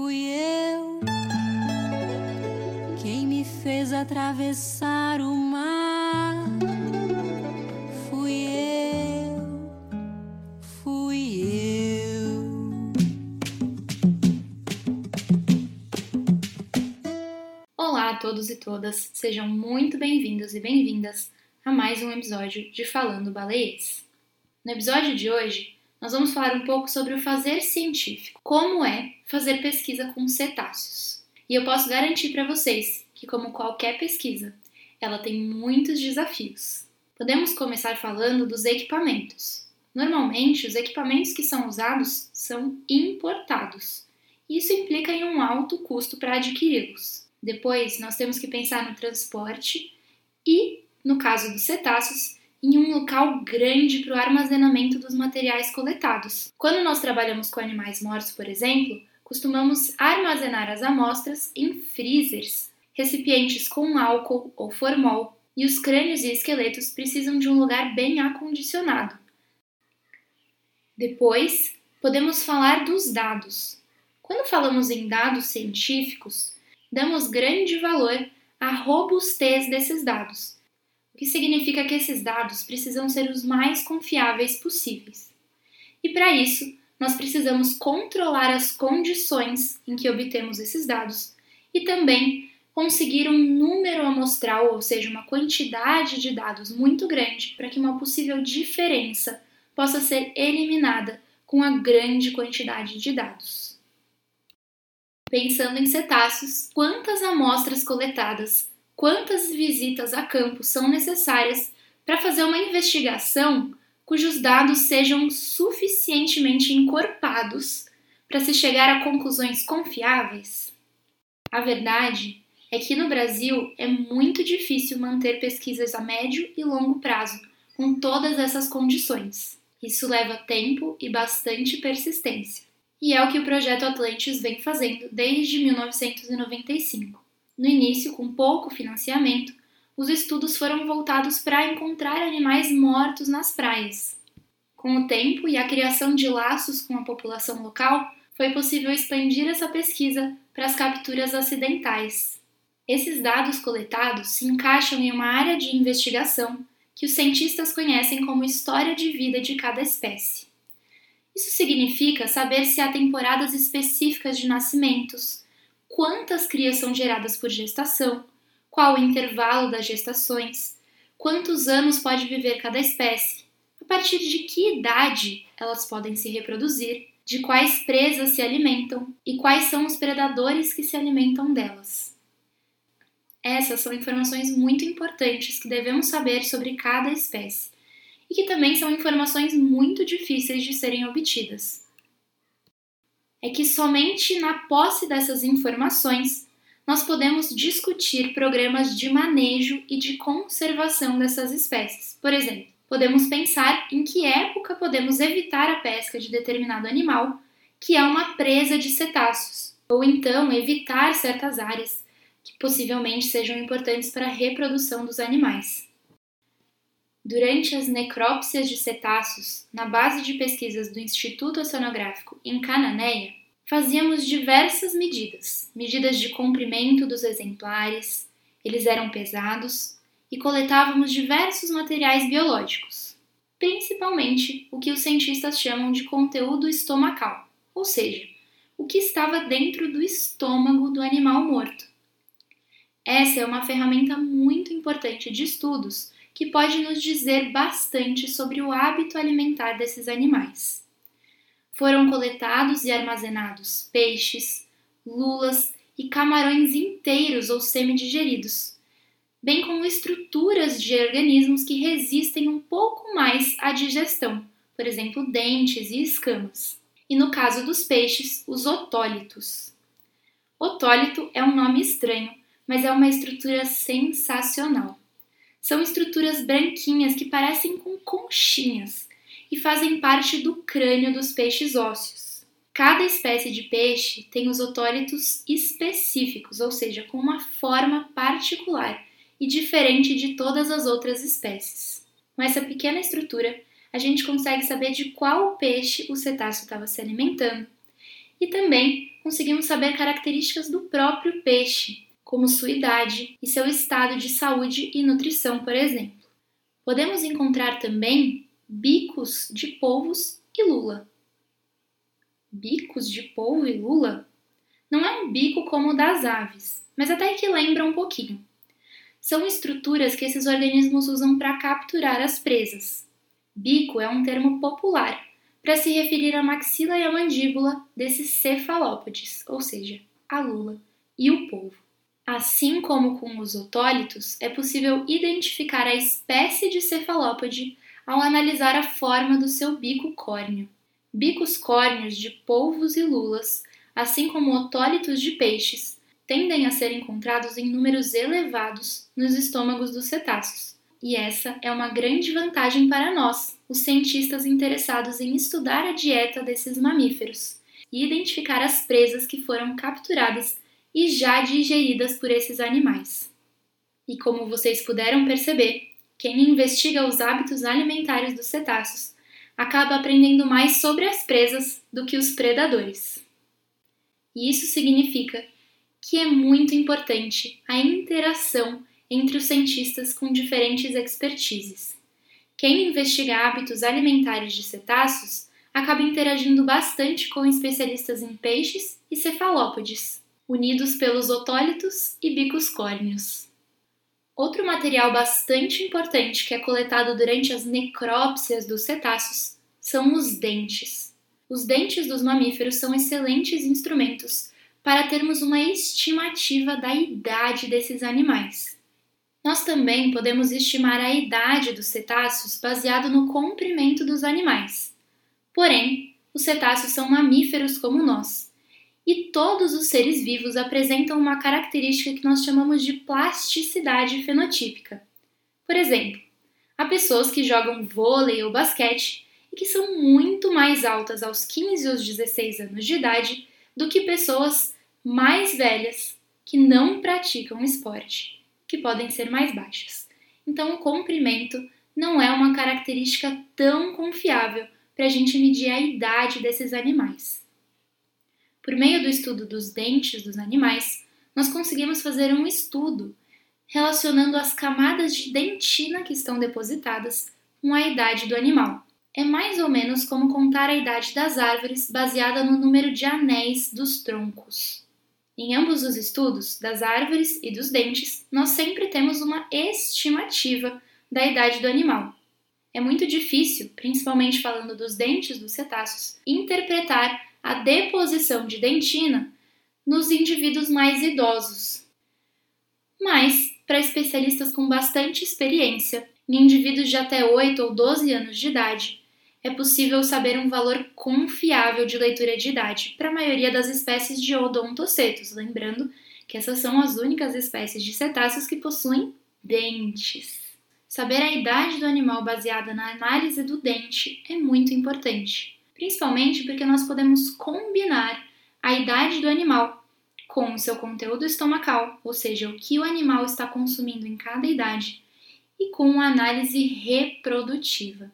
Fui eu quem me fez atravessar o mar. Fui eu, fui eu. Olá a todos e todas, sejam muito bem-vindos e bem-vindas a mais um episódio de Falando Baleias. No episódio de hoje, nós vamos falar um pouco sobre o fazer científico, como é fazer pesquisa com cetáceos. E eu posso garantir para vocês que, como qualquer pesquisa, ela tem muitos desafios. Podemos começar falando dos equipamentos. Normalmente, os equipamentos que são usados são importados. Isso implica em um alto custo para adquiri-los. Depois, nós temos que pensar no transporte e, no caso dos cetáceos, em um local grande para o armazenamento dos materiais coletados. Quando nós trabalhamos com animais mortos, por exemplo, costumamos armazenar as amostras em freezers, recipientes com álcool ou formol, e os crânios e esqueletos precisam de um lugar bem acondicionado. Depois, podemos falar dos dados. Quando falamos em dados científicos, damos grande valor à robustez desses dados o que significa que esses dados precisam ser os mais confiáveis possíveis. E para isso, nós precisamos controlar as condições em que obtemos esses dados e também conseguir um número amostral, ou seja, uma quantidade de dados muito grande para que uma possível diferença possa ser eliminada com a grande quantidade de dados. Pensando em cetáceos, quantas amostras coletadas quantas visitas a campo são necessárias para fazer uma investigação cujos dados sejam suficientemente encorpados para se chegar a conclusões confiáveis? A verdade é que no Brasil é muito difícil manter pesquisas a médio e longo prazo com todas essas condições. Isso leva tempo e bastante persistência. E é o que o projeto Atlantis vem fazendo desde 1995. No início, com pouco financiamento, os estudos foram voltados para encontrar animais mortos nas praias. Com o tempo e a criação de laços com a população local, foi possível expandir essa pesquisa para as capturas acidentais. Esses dados coletados se encaixam em uma área de investigação que os cientistas conhecem como história de vida de cada espécie. Isso significa saber se há temporadas específicas de nascimentos, quantas crias são geradas por gestação, qual o intervalo das gestações, quantos anos pode viver cada espécie, a partir de que idade elas podem se reproduzir, de quais presas se alimentam e quais são os predadores que se alimentam delas. Essas são informações muito importantes que devemos saber sobre cada espécie e que também são informações muito difíceis de serem obtidas é que somente na posse dessas informações nós podemos discutir programas de manejo e de conservação dessas espécies. Por exemplo, podemos pensar em que época podemos evitar a pesca de determinado animal que é uma presa de cetáceos, ou então evitar certas áreas que possivelmente sejam importantes para a reprodução dos animais. Durante as necrópsias de cetáceos, na base de pesquisas do Instituto Oceanográfico em Cananéia, fazíamos diversas medidas, medidas de comprimento dos exemplares, eles eram pesados e coletávamos diversos materiais biológicos, principalmente o que os cientistas chamam de conteúdo estomacal, ou seja, o que estava dentro do estômago do animal morto. Essa é uma ferramenta muito importante de estudos que pode nos dizer bastante sobre o hábito alimentar desses animais. Foram coletados e armazenados peixes, lulas e camarões inteiros ou semidigeridos, bem como estruturas de organismos que resistem um pouco mais à digestão, por exemplo, dentes e escamas. E no caso dos peixes, os otólitos. Otólito é um nome estranho, mas é uma estrutura sensacional. São estruturas branquinhas que parecem com conchinhas e fazem parte do crânio dos peixes ósseos. Cada espécie de peixe tem os otólitos específicos, ou seja, com uma forma particular e diferente de todas as outras espécies. Com essa pequena estrutura, a gente consegue saber de qual peixe o cetáceo estava se alimentando e também conseguimos saber características do próprio peixe, como sua idade e seu estado de saúde e nutrição, por exemplo. Podemos encontrar também bicos de polvos e lula. Bicos de polvo e lula? Não é um bico como o das aves, mas até que lembra um pouquinho. São estruturas que esses organismos usam para capturar as presas. Bico é um termo popular para se referir à maxila e à mandíbula desses cefalópodes, ou seja, a lula e o polvo. Assim como com os otólitos, é possível identificar a espécie de cefalópode ao analisar a forma do seu bico córneo. Bicos córneos de polvos e lulas, assim como otólitos de peixes, tendem a ser encontrados em números elevados nos estômagos dos cetáceos. E essa é uma grande vantagem para nós, os cientistas interessados em estudar a dieta desses mamíferos e identificar as presas que foram capturadas e já digeridas por esses animais. E como vocês puderam perceber, quem investiga os hábitos alimentares dos cetáceos acaba aprendendo mais sobre as presas do que os predadores. E isso significa que é muito importante a interação entre os cientistas com diferentes expertises. Quem investiga hábitos alimentares de cetáceos acaba interagindo bastante com especialistas em peixes e cefalópodes, unidos pelos otólitos e bicos córneos. Outro material bastante importante que é coletado durante as necrópsias dos cetáceos são os dentes. Os dentes dos mamíferos são excelentes instrumentos para termos uma estimativa da idade desses animais. Nós também podemos estimar a idade dos cetáceos baseado no comprimento dos animais. Porém, os cetáceos são mamíferos como nós, e todos os seres vivos apresentam uma característica que nós chamamos de plasticidade fenotípica. Por exemplo, há pessoas que jogam vôlei ou basquete e que são muito mais altas aos 15 ou 16 anos de idade do que pessoas mais velhas que não praticam esporte, que podem ser mais baixas. Então, o comprimento não é uma característica tão confiável para a gente medir a idade desses animais. Por meio do estudo dos dentes dos animais, nós conseguimos fazer um estudo relacionando as camadas de dentina que estão depositadas com a idade do animal. É mais ou menos como contar a idade das árvores baseada no número de anéis dos troncos. Em ambos os estudos, das árvores e dos dentes, nós sempre temos uma estimativa da idade do animal. É muito difícil, principalmente falando dos dentes dos cetáceos, interpretar a deposição de dentina nos indivíduos mais idosos. Mas, para especialistas com bastante experiência, em indivíduos de até 8 ou 12 anos de idade, é possível saber um valor confiável de leitura de idade para a maioria das espécies de odontocetos, lembrando que essas são as únicas espécies de cetáceos que possuem dentes. Saber a idade do animal baseada na análise do dente é muito importante principalmente porque nós podemos combinar a idade do animal com o seu conteúdo estomacal, ou seja, o que o animal está consumindo em cada idade, e com a análise reprodutiva.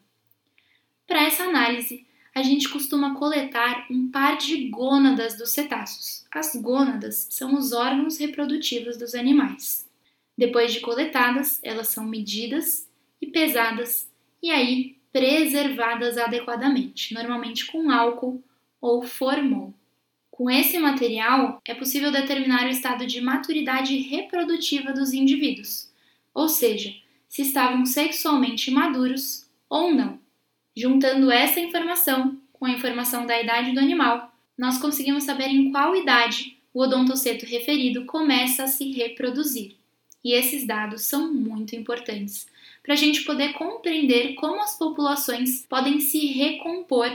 Para essa análise, a gente costuma coletar um par de gônadas dos cetáceos. As gônadas são os órgãos reprodutivos dos animais. Depois de coletadas, elas são medidas e pesadas, e aí preservadas adequadamente, normalmente com álcool ou formol. Com esse material, é possível determinar o estado de maturidade reprodutiva dos indivíduos, ou seja, se estavam sexualmente maduros ou não. Juntando essa informação com a informação da idade do animal, nós conseguimos saber em qual idade o odontoceto referido começa a se reproduzir. E esses dados são muito importantes para a gente poder compreender como as populações podem se recompor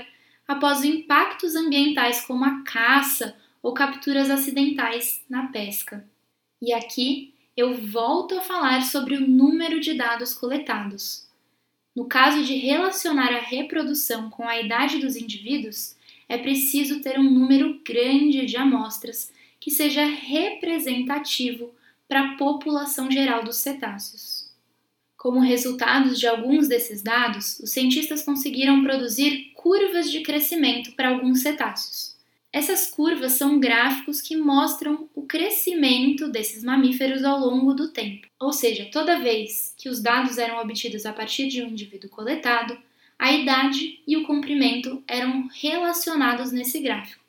após impactos ambientais como a caça ou capturas acidentais na pesca. E aqui eu volto a falar sobre o número de dados coletados. No caso de relacionar a reprodução com a idade dos indivíduos, é preciso ter um número grande de amostras que seja representativo para a população geral dos cetáceos. Como resultado de alguns desses dados, os cientistas conseguiram produzir curvas de crescimento para alguns cetáceos. Essas curvas são gráficos que mostram o crescimento desses mamíferos ao longo do tempo. Ou seja, toda vez que os dados eram obtidos a partir de um indivíduo coletado, a idade e o comprimento eram relacionados nesse gráfico.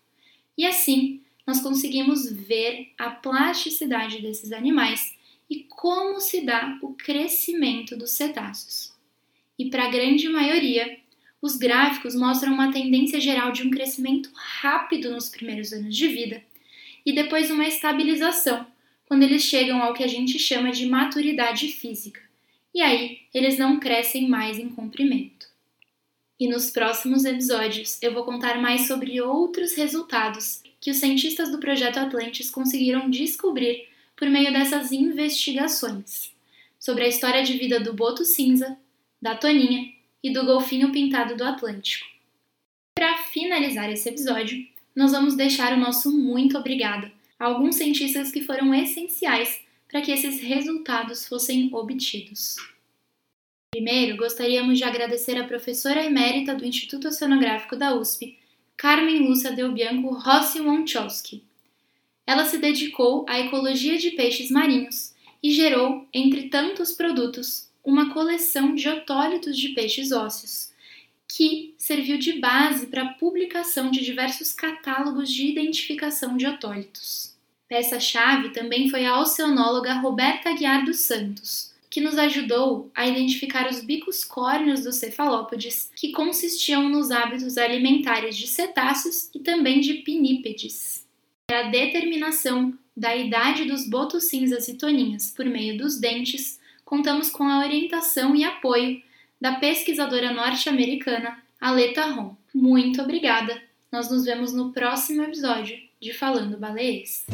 E assim, nós conseguimos ver a plasticidade desses animais e como se dá o crescimento dos cetáceos. E para a grande maioria, os gráficos mostram uma tendência geral de um crescimento rápido nos primeiros anos de vida e depois uma estabilização quando eles chegam ao que a gente chama de maturidade física. E aí, eles não crescem mais em comprimento. E nos próximos episódios eu vou contar mais sobre outros resultados que os cientistas do projeto Atlantis conseguiram descobrir por meio dessas investigações, sobre a história de vida do boto cinza, da toninha e do golfinho pintado do Atlântico. Para finalizar esse episódio, nós vamos deixar o nosso muito obrigada a alguns cientistas que foram essenciais para que esses resultados fossem obtidos. Primeiro, gostaríamos de agradecer a professora emérita do Instituto Oceanográfico da USP, Carmen Lúcia Del Bianco Rossi Wonchowski. Ela se dedicou à ecologia de peixes marinhos e gerou, entre tantos produtos, uma coleção de otólitos de peixes ósseos, que serviu de base para a publicação de diversos catálogos de identificação de otólitos. Peça-chave também foi a oceanóloga Roberta Aguiar dos Santos, que nos ajudou a identificar os bicos córneos dos cefalópodes, que consistiam nos hábitos alimentares de cetáceos e também de pinípedes. Para a determinação da idade dos botos cinzas e toninhas por meio dos dentes, contamos com a orientação e apoio da pesquisadora norte-americana Aleta Ron. Muito obrigada! Nós nos vemos no próximo episódio de Falando Baleês.